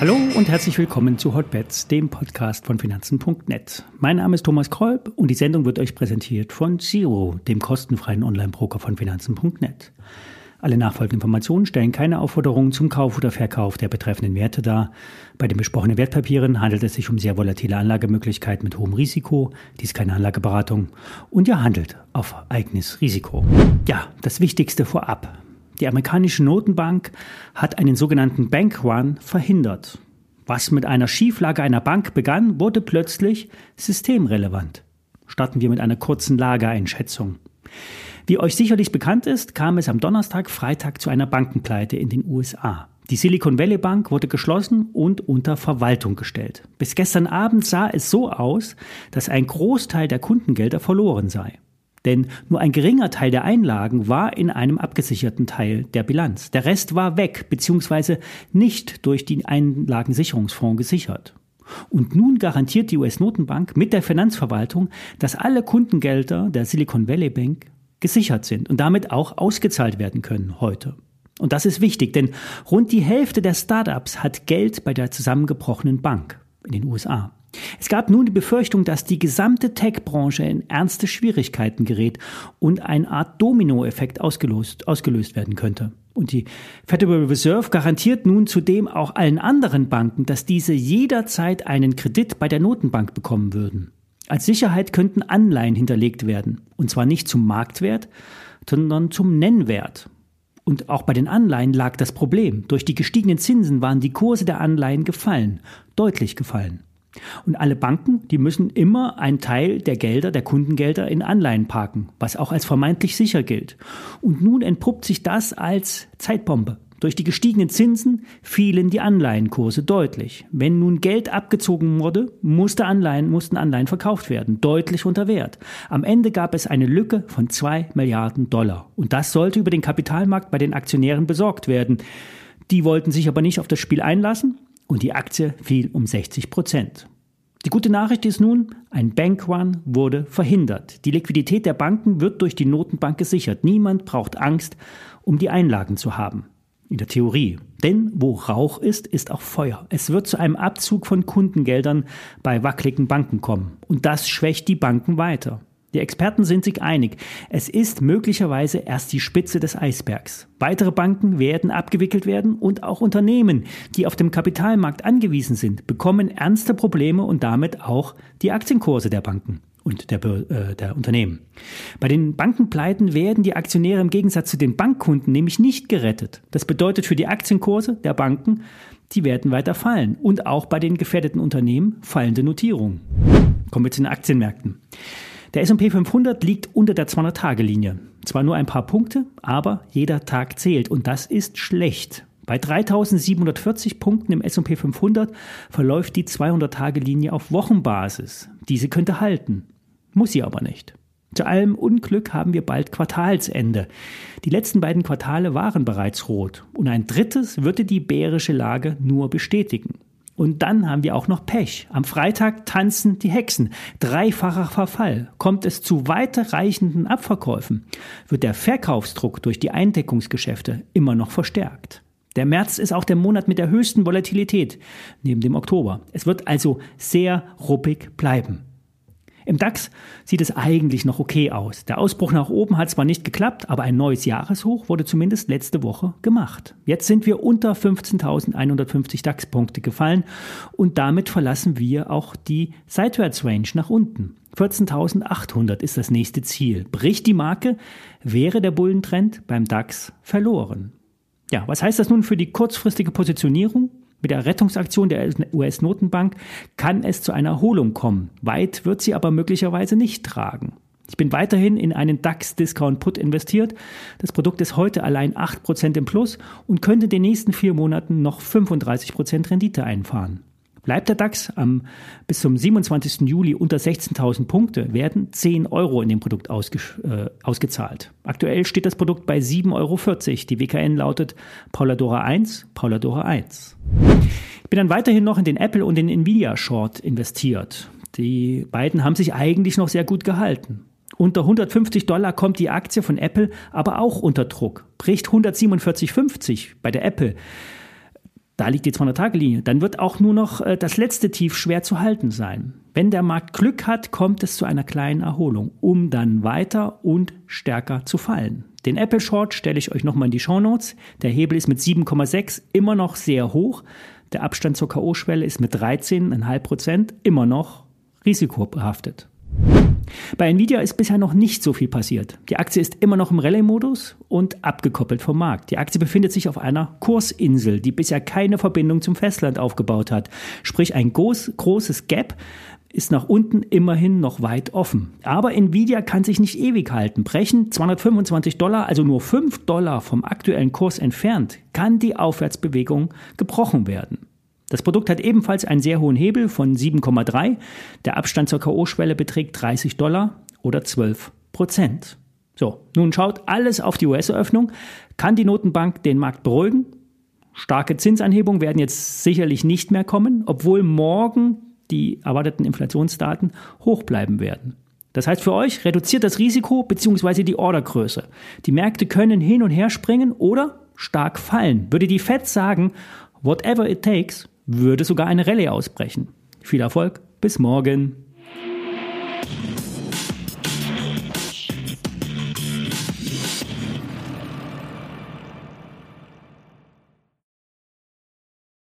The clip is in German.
Hallo und herzlich willkommen zu Hotbets, dem Podcast von Finanzen.net. Mein Name ist Thomas Kolb und die Sendung wird euch präsentiert von Zero, dem kostenfreien Online-Broker von Finanzen.net. Alle nachfolgenden Informationen stellen keine Aufforderungen zum Kauf oder Verkauf der betreffenden Werte dar. Bei den besprochenen Wertpapieren handelt es sich um sehr volatile Anlagemöglichkeiten mit hohem Risiko. Dies ist keine Anlageberatung und ihr handelt auf eigenes Risiko. Ja, das Wichtigste vorab. Die amerikanische Notenbank hat einen sogenannten Bank Run verhindert. Was mit einer Schieflage einer Bank begann, wurde plötzlich systemrelevant. Starten wir mit einer kurzen Lageeinschätzung. Wie euch sicherlich bekannt ist, kam es am Donnerstag, Freitag zu einer Bankenpleite in den USA. Die Silicon Valley Bank wurde geschlossen und unter Verwaltung gestellt. Bis gestern Abend sah es so aus, dass ein Großteil der Kundengelder verloren sei. Denn nur ein geringer Teil der Einlagen war in einem abgesicherten Teil der Bilanz. Der Rest war weg bzw. nicht durch den Einlagensicherungsfonds gesichert. Und nun garantiert die US-Notenbank mit der Finanzverwaltung, dass alle Kundengelder der Silicon Valley Bank gesichert sind und damit auch ausgezahlt werden können heute. Und das ist wichtig, denn rund die Hälfte der Startups hat Geld bei der zusammengebrochenen Bank in den USA. Es gab nun die Befürchtung, dass die gesamte Tech-Branche in ernste Schwierigkeiten gerät und eine Art Dominoeffekt ausgelöst, ausgelöst werden könnte. Und die Federal Reserve garantiert nun zudem auch allen anderen Banken, dass diese jederzeit einen Kredit bei der Notenbank bekommen würden. Als Sicherheit könnten Anleihen hinterlegt werden, und zwar nicht zum Marktwert, sondern zum Nennwert. Und auch bei den Anleihen lag das Problem. Durch die gestiegenen Zinsen waren die Kurse der Anleihen gefallen, deutlich gefallen. Und alle Banken, die müssen immer einen Teil der Gelder, der Kundengelder in Anleihen parken, was auch als vermeintlich sicher gilt. Und nun entpuppt sich das als Zeitbombe. Durch die gestiegenen Zinsen fielen die Anleihenkurse deutlich. Wenn nun Geld abgezogen wurde, musste Anleihen, mussten Anleihen verkauft werden, deutlich unter Wert. Am Ende gab es eine Lücke von zwei Milliarden Dollar. Und das sollte über den Kapitalmarkt bei den Aktionären besorgt werden. Die wollten sich aber nicht auf das Spiel einlassen und die Aktie fiel um 60 Prozent. Die gute Nachricht ist nun, ein Bankrun wurde verhindert. Die Liquidität der Banken wird durch die Notenbank gesichert. Niemand braucht Angst, um die Einlagen zu haben. In der Theorie. Denn wo Rauch ist, ist auch Feuer. Es wird zu einem Abzug von Kundengeldern bei wackeligen Banken kommen. Und das schwächt die Banken weiter. Die Experten sind sich einig, es ist möglicherweise erst die Spitze des Eisbergs. Weitere Banken werden abgewickelt werden und auch Unternehmen, die auf dem Kapitalmarkt angewiesen sind, bekommen ernste Probleme und damit auch die Aktienkurse der Banken und der, äh, der Unternehmen. Bei den Bankenpleiten werden die Aktionäre im Gegensatz zu den Bankkunden nämlich nicht gerettet. Das bedeutet für die Aktienkurse der Banken, die werden weiter fallen und auch bei den gefährdeten Unternehmen fallende Notierungen. Kommen wir zu den Aktienmärkten. Der S&P 500 liegt unter der 200-Tage-Linie. Zwar nur ein paar Punkte, aber jeder Tag zählt und das ist schlecht. Bei 3740 Punkten im S&P 500 verläuft die 200-Tage-Linie auf Wochenbasis. Diese könnte halten, muss sie aber nicht. Zu allem Unglück haben wir bald Quartalsende. Die letzten beiden Quartale waren bereits rot und ein drittes würde die bärische Lage nur bestätigen. Und dann haben wir auch noch Pech. Am Freitag tanzen die Hexen. Dreifacher Verfall. Kommt es zu weiterreichenden Abverkäufen, wird der Verkaufsdruck durch die Eindeckungsgeschäfte immer noch verstärkt. Der März ist auch der Monat mit der höchsten Volatilität neben dem Oktober. Es wird also sehr ruppig bleiben. Im DAX sieht es eigentlich noch okay aus. Der Ausbruch nach oben hat zwar nicht geklappt, aber ein neues Jahreshoch wurde zumindest letzte Woche gemacht. Jetzt sind wir unter 15.150 DAX-Punkte gefallen und damit verlassen wir auch die Seitwärtsrange nach unten. 14.800 ist das nächste Ziel. Bricht die Marke, wäre der Bullentrend beim DAX verloren. Ja, was heißt das nun für die kurzfristige Positionierung? Mit der Rettungsaktion der US-Notenbank kann es zu einer Erholung kommen. Weit wird sie aber möglicherweise nicht tragen. Ich bin weiterhin in einen DAX Discount Put investiert. Das Produkt ist heute allein 8% im Plus und könnte in den nächsten vier Monaten noch 35% Rendite einfahren. Bleibt der DAX am, bis zum 27. Juli unter 16.000 Punkte, werden 10 Euro in dem Produkt ausge, äh, ausgezahlt. Aktuell steht das Produkt bei 7,40 Euro. Die WKN lautet Pauladora 1, Pauladora 1. Ich bin dann weiterhin noch in den Apple und den Nvidia Short investiert. Die beiden haben sich eigentlich noch sehr gut gehalten. Unter 150 Dollar kommt die Aktie von Apple aber auch unter Druck, bricht 147,50 bei der Apple. Da liegt die 200-Tage-Linie. Dann wird auch nur noch äh, das letzte Tief schwer zu halten sein. Wenn der Markt Glück hat, kommt es zu einer kleinen Erholung, um dann weiter und stärker zu fallen. Den Apple Short stelle ich euch nochmal in die Show Notes. Der Hebel ist mit 7,6 immer noch sehr hoch. Der Abstand zur K.O.-Schwelle ist mit 13,5 Prozent immer noch risikobehaftet. Bei Nvidia ist bisher noch nicht so viel passiert. Die Aktie ist immer noch im Rallye-Modus und abgekoppelt vom Markt. Die Aktie befindet sich auf einer Kursinsel, die bisher keine Verbindung zum Festland aufgebaut hat. Sprich ein groß, großes Gap ist nach unten immerhin noch weit offen. Aber Nvidia kann sich nicht ewig halten. Brechen 225 Dollar, also nur 5 Dollar vom aktuellen Kurs entfernt, kann die Aufwärtsbewegung gebrochen werden. Das Produkt hat ebenfalls einen sehr hohen Hebel von 7,3. Der Abstand zur K.O.-Schwelle beträgt 30 Dollar oder 12 Prozent. So, nun schaut alles auf die US-Eröffnung. Kann die Notenbank den Markt beruhigen? Starke Zinsanhebungen werden jetzt sicherlich nicht mehr kommen, obwohl morgen die erwarteten Inflationsdaten hoch bleiben werden. Das heißt für euch, reduziert das Risiko bzw. die Ordergröße. Die Märkte können hin und her springen oder stark fallen. Würde die Fed sagen, whatever it takes, würde sogar eine Rallye ausbrechen. Viel Erfolg, bis morgen.